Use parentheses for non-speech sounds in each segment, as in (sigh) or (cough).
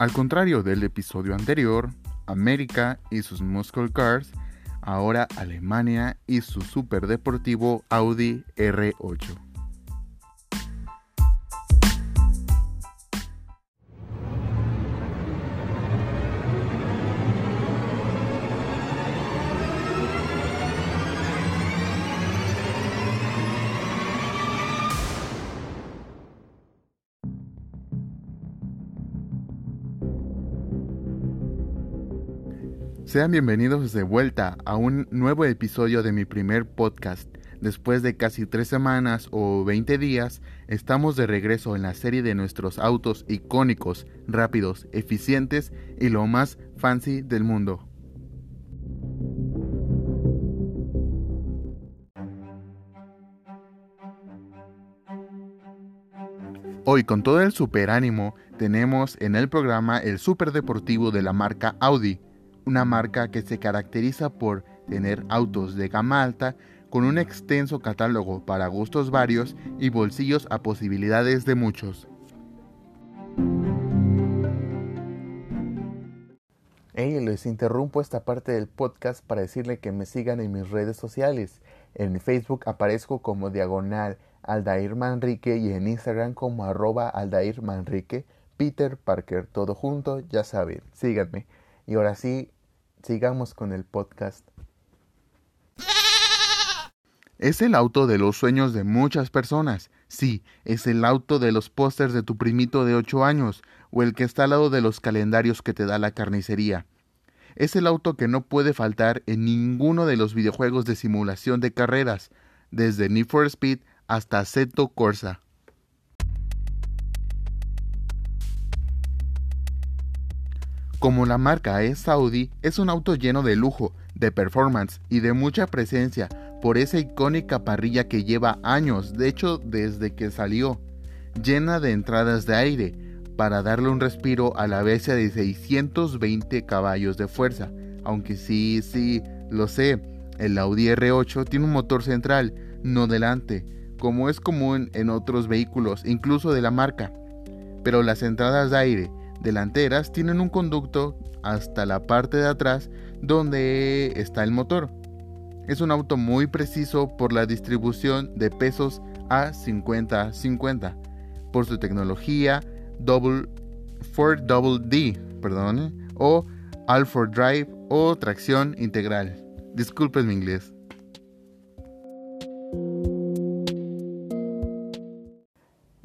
Al contrario del episodio anterior, América y sus muscle cars, ahora Alemania y su superdeportivo Audi R8. Sean bienvenidos de vuelta a un nuevo episodio de mi primer podcast. Después de casi tres semanas o 20 días, estamos de regreso en la serie de nuestros autos icónicos, rápidos, eficientes y lo más fancy del mundo. Hoy con todo el super ánimo tenemos en el programa el super deportivo de la marca Audi una marca que se caracteriza por tener autos de gama alta con un extenso catálogo para gustos varios y bolsillos a posibilidades de muchos. Hey, les interrumpo esta parte del podcast para decirle que me sigan en mis redes sociales. En Facebook aparezco como diagonal Aldair Manrique y en Instagram como arroba Aldair Manrique, Peter Parker, todo junto, ya saben, síganme. Y ahora sí, sigamos con el podcast. Es el auto de los sueños de muchas personas. Sí, es el auto de los pósters de tu primito de 8 años o el que está al lado de los calendarios que te da la carnicería. Es el auto que no puede faltar en ninguno de los videojuegos de simulación de carreras, desde Need for Speed hasta Seto Corsa. Como la marca es Audi, es un auto lleno de lujo, de performance y de mucha presencia por esa icónica parrilla que lleva años, de hecho desde que salió, llena de entradas de aire, para darle un respiro a la bestia de 620 caballos de fuerza. Aunque sí, sí, lo sé, el Audi R8 tiene un motor central, no delante, como es común en otros vehículos, incluso de la marca. Pero las entradas de aire delanteras tienen un conducto hasta la parte de atrás donde está el motor. Es un auto muy preciso por la distribución de pesos a 50-50, por su tecnología Ford Double D, perdón, o All for Drive o tracción integral. Disculpen mi inglés.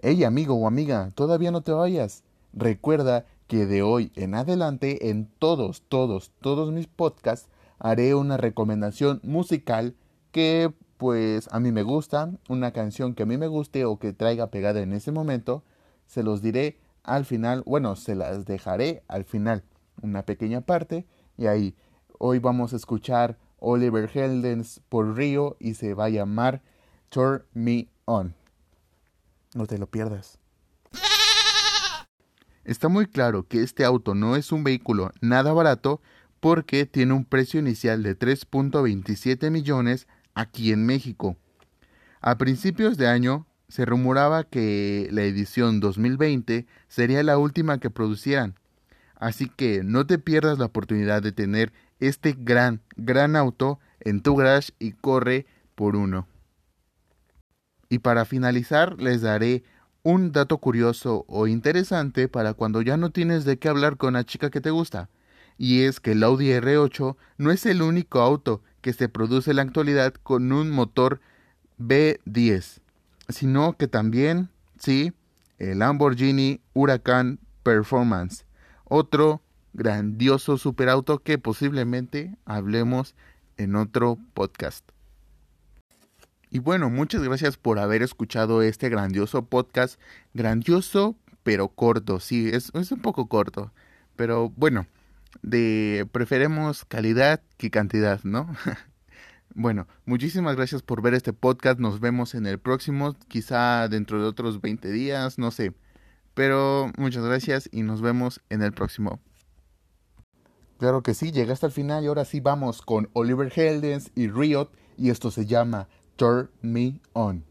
Hey amigo o amiga, todavía no te vayas. Recuerda que de hoy en adelante en todos, todos, todos mis podcasts haré una recomendación musical que pues a mí me gusta, una canción que a mí me guste o que traiga pegada en ese momento, se los diré al final, bueno, se las dejaré al final, una pequeña parte y ahí hoy vamos a escuchar Oliver Heldens por Río y se va a llamar Turn Me On. No te lo pierdas. Está muy claro que este auto no es un vehículo nada barato porque tiene un precio inicial de 3.27 millones aquí en México. A principios de año se rumoraba que la edición 2020 sería la última que producieran. Así que no te pierdas la oportunidad de tener este gran, gran auto en tu garage y corre por uno. Y para finalizar les daré un dato curioso o interesante para cuando ya no tienes de qué hablar con la chica que te gusta. Y es que el Audi R8 no es el único auto que se produce en la actualidad con un motor B10, sino que también, sí, el Lamborghini Huracan Performance, otro grandioso superauto que posiblemente hablemos en otro podcast. Y bueno, muchas gracias por haber escuchado este grandioso podcast. Grandioso, pero corto. Sí, es, un poco corto. Pero bueno, de preferemos calidad que cantidad, ¿no? (laughs) bueno, muchísimas gracias por ver este podcast. Nos vemos en el próximo, quizá dentro de otros 20 días, no sé. Pero muchas gracias y nos vemos en el próximo. Claro que sí, llega hasta el final y ahora sí vamos con Oliver Heldens y Riot y esto se llama Turn Me On.